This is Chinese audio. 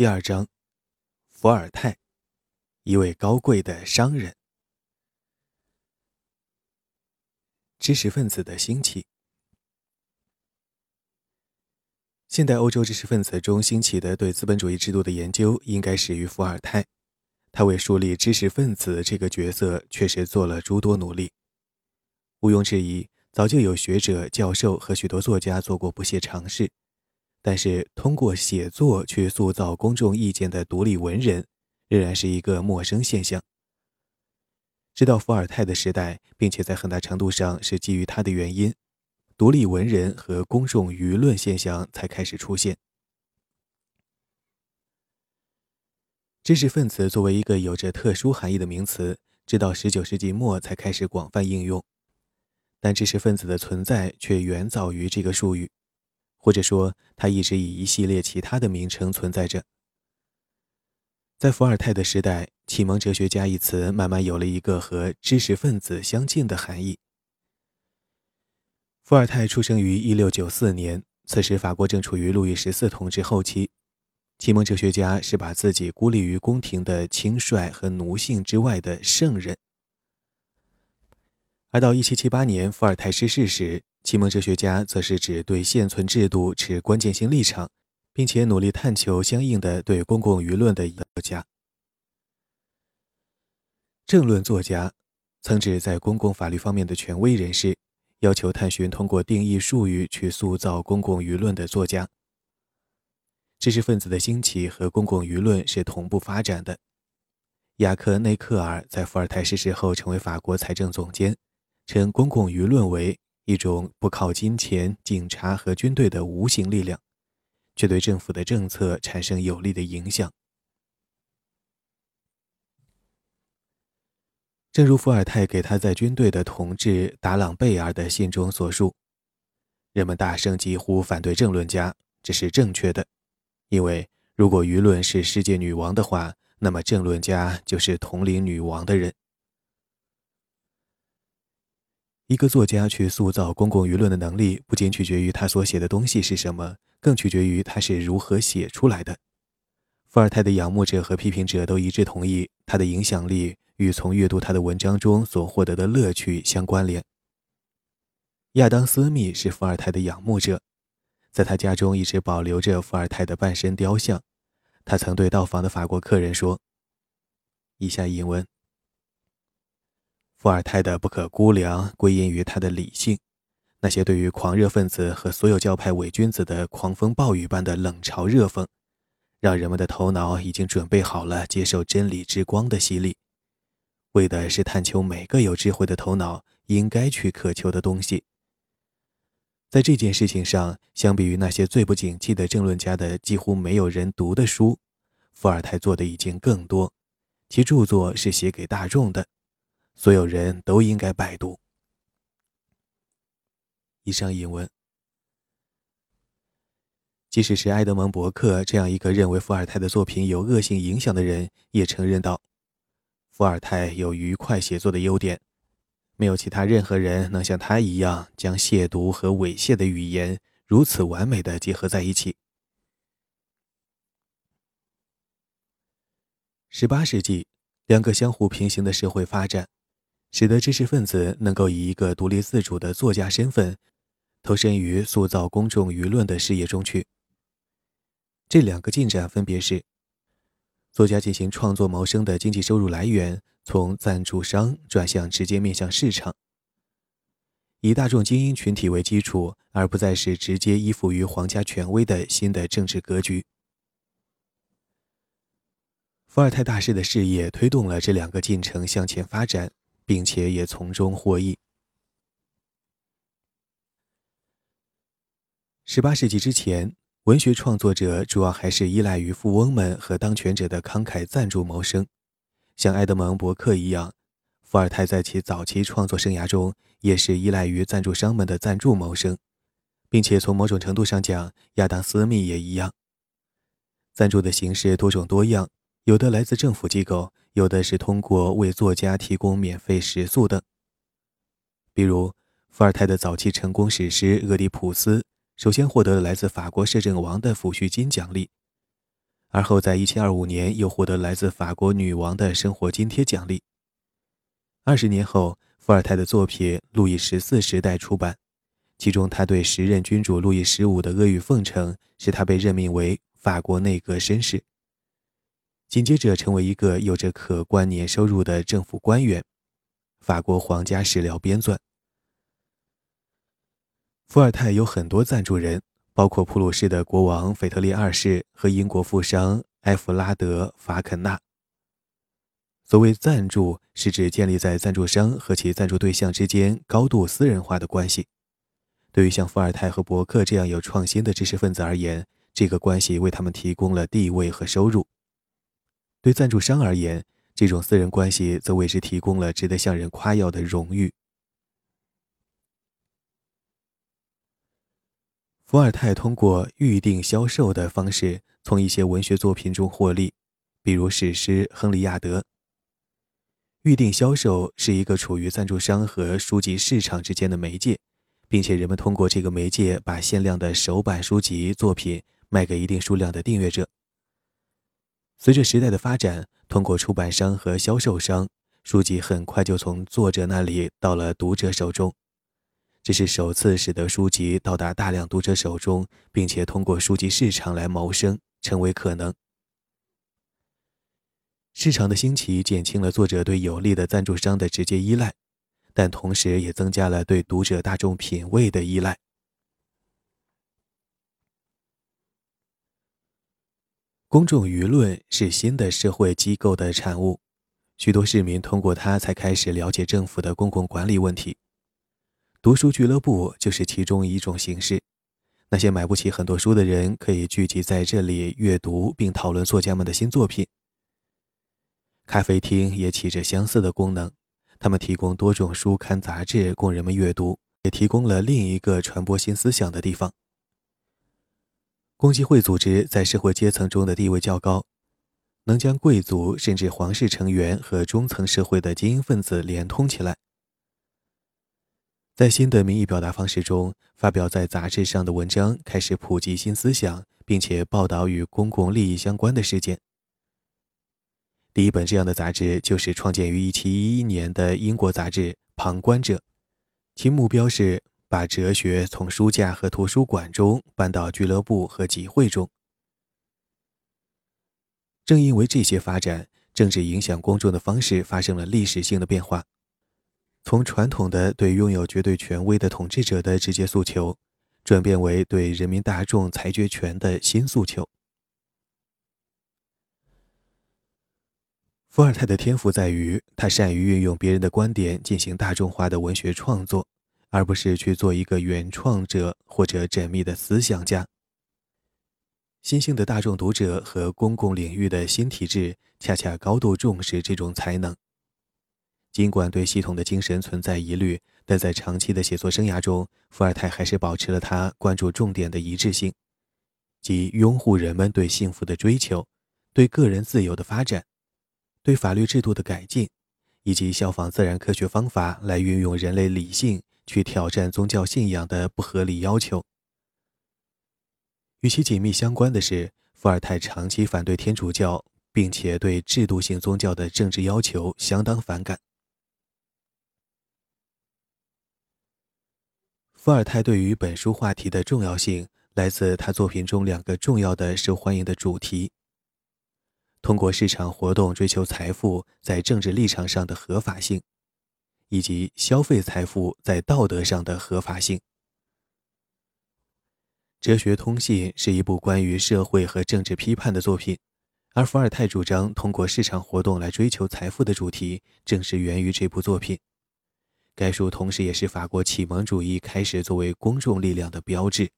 第二章，伏尔泰，一位高贵的商人。知识分子的兴起。现代欧洲知识分子中兴起的对资本主义制度的研究，应该始于伏尔泰。他为树立知识分子这个角色，确实做了诸多努力。毋庸置疑，早就有学者、教授和许多作家做过不懈尝试。但是，通过写作去塑造公众意见的独立文人，仍然是一个陌生现象。直到伏尔泰的时代，并且在很大程度上是基于他的原因，独立文人和公众舆论现象才开始出现。知识分子作为一个有着特殊含义的名词，直到19世纪末才开始广泛应用，但知识分子的存在却远早于这个术语。或者说，它一直以一系列其他的名称存在着。在伏尔泰的时代，“启蒙哲学家”一词慢慢有了一个和知识分子相近的含义。伏尔泰出生于1694年，此时法国正处于路易十四统治后期。启蒙哲学家是把自己孤立于宫廷的轻率和奴性之外的圣人。而到1778年伏尔泰逝世时，启蒙哲学家则是指对现存制度持关键性立场，并且努力探求相应的对公共舆论的作家。政论作家，曾指在公共法律方面的权威人士，要求探寻通过定义术语去塑造公共舆论的作家。知识分子的兴起和公共舆论是同步发展的。雅克内克尔在伏尔泰逝世后成为法国财政总监，称公共舆论为。一种不靠金钱、警察和军队的无形力量，却对政府的政策产生有力的影响。正如伏尔泰给他在军队的同志达朗贝尔的信中所述：“人们大声疾呼反对政论家，这是正确的，因为如果舆论是世界女王的话，那么政论家就是统领女王的人。”一个作家去塑造公共舆论的能力，不仅取决于他所写的东西是什么，更取决于他是如何写出来的。伏尔泰的仰慕者和批评者都一致同意，他的影响力与从阅读他的文章中所获得的乐趣相关联。亚当·斯密是伏尔泰的仰慕者，在他家中一直保留着伏尔泰的半身雕像。他曾对到访的法国客人说：“以下引文。”伏尔泰的不可估量归因于他的理性，那些对于狂热分子和所有教派伪君子的狂风暴雨般的冷嘲热讽，让人们的头脑已经准备好了接受真理之光的洗礼，为的是探求每个有智慧的头脑应该去渴求的东西。在这件事情上，相比于那些最不景气的政论家的几乎没有人读的书，伏尔泰做的已经更多，其著作是写给大众的。所有人都应该拜读。以上引文，即使是埃德蒙·伯克这样一个认为伏尔泰的作品有恶性影响的人，也承认道：伏尔泰有愉快写作的优点，没有其他任何人能像他一样将亵渎和猥亵的语言如此完美的结合在一起。十八世纪，两个相互平行的社会发展。使得知识分子能够以一个独立自主的作家身份，投身于塑造公众舆论的事业中去。这两个进展分别是：作家进行创作谋生的经济收入来源从赞助商转向直接面向市场；以大众精英群体为基础，而不再是直接依附于皇家权威的新的政治格局。伏尔泰大师的事业推动了这两个进程向前发展。并且也从中获益。十八世纪之前，文学创作者主要还是依赖于富翁们和当权者的慷慨赞助谋生。像埃德蒙·伯克一样，伏尔泰在其早期创作生涯中也是依赖于赞助商们的赞助谋生，并且从某种程度上讲，亚当·斯密也一样。赞助的形式多种多样，有的来自政府机构。有的是通过为作家提供免费食宿等，比如伏尔泰的早期成功史诗《俄狄浦斯》，首先获得了来自法国摄政王的抚恤金奖励。而后在1725年又获得来自法国女王的生活津贴奖励。二十年后，伏尔泰的作品《路易十四时代》出版，其中他对时任君主路易十五的阿谀奉承，使他被任命为法国内阁绅士。紧接着，成为一个有着可观年收入的政府官员，法国皇家史料编纂。伏尔泰有很多赞助人，包括普鲁士的国王腓特烈二世和英国富商埃弗拉德·法肯纳。所谓赞助，是指建立在赞助商和其赞助对象之间高度私人化的关系。对于像伏尔泰和伯克这样有创新的知识分子而言，这个关系为他们提供了地位和收入。对赞助商而言，这种私人关系则为之提供了值得向人夸耀的荣誉。伏尔泰通过预定销售的方式从一些文学作品中获利，比如史诗《亨利亚德》。预定销售是一个处于赞助商和书籍市场之间的媒介，并且人们通过这个媒介把限量的首版书籍作品卖给一定数量的订阅者。随着时代的发展，通过出版商和销售商，书籍很快就从作者那里到了读者手中。这是首次使得书籍到达大量读者手中，并且通过书籍市场来谋生，成为可能。市场的兴起减轻了作者对有利的赞助商的直接依赖，但同时也增加了对读者大众品味的依赖。公众舆论是新的社会机构的产物，许多市民通过它才开始了解政府的公共管理问题。读书俱乐部就是其中一种形式。那些买不起很多书的人可以聚集在这里阅读并讨论作家们的新作品。咖啡厅也起着相似的功能，他们提供多种书刊杂志供人们阅读，也提供了另一个传播新思想的地方。共济会组织在社会阶层中的地位较高，能将贵族甚至皇室成员和中层社会的精英分子连通起来。在新的民意表达方式中，发表在杂志上的文章开始普及新思想，并且报道与公共利益相关的事件。第一本这样的杂志就是创建于1711年的英国杂志《旁观者》，其目标是。把哲学从书架和图书馆中搬到俱乐部和集会中。正因为这些发展，政治影响公众的方式发生了历史性的变化，从传统的对拥有绝对权威的统治者的直接诉求，转变为对人民大众裁决权的新诉求。伏尔泰的天赋在于他善于运用别人的观点进行大众化的文学创作。而不是去做一个原创者或者缜密的思想家。新兴的大众读者和公共领域的新体制恰恰高度重视这种才能。尽管对系统的精神存在疑虑，但在长期的写作生涯中，伏尔泰还是保持了他关注重点的一致性，即拥护人们对幸福的追求、对个人自由的发展、对法律制度的改进，以及效仿自然科学方法来运用人类理性。去挑战宗教信仰的不合理要求。与其紧密相关的是，伏尔泰长期反对天主教，并且对制度性宗教的政治要求相当反感。伏尔泰对于本书话题的重要性来自他作品中两个重要的受欢迎的主题：通过市场活动追求财富在政治立场上的合法性。以及消费财富在道德上的合法性。《哲学通信》是一部关于社会和政治批判的作品，而伏尔泰主张通过市场活动来追求财富的主题，正是源于这部作品。该书同时也是法国启蒙主义开始作为公众力量的标志。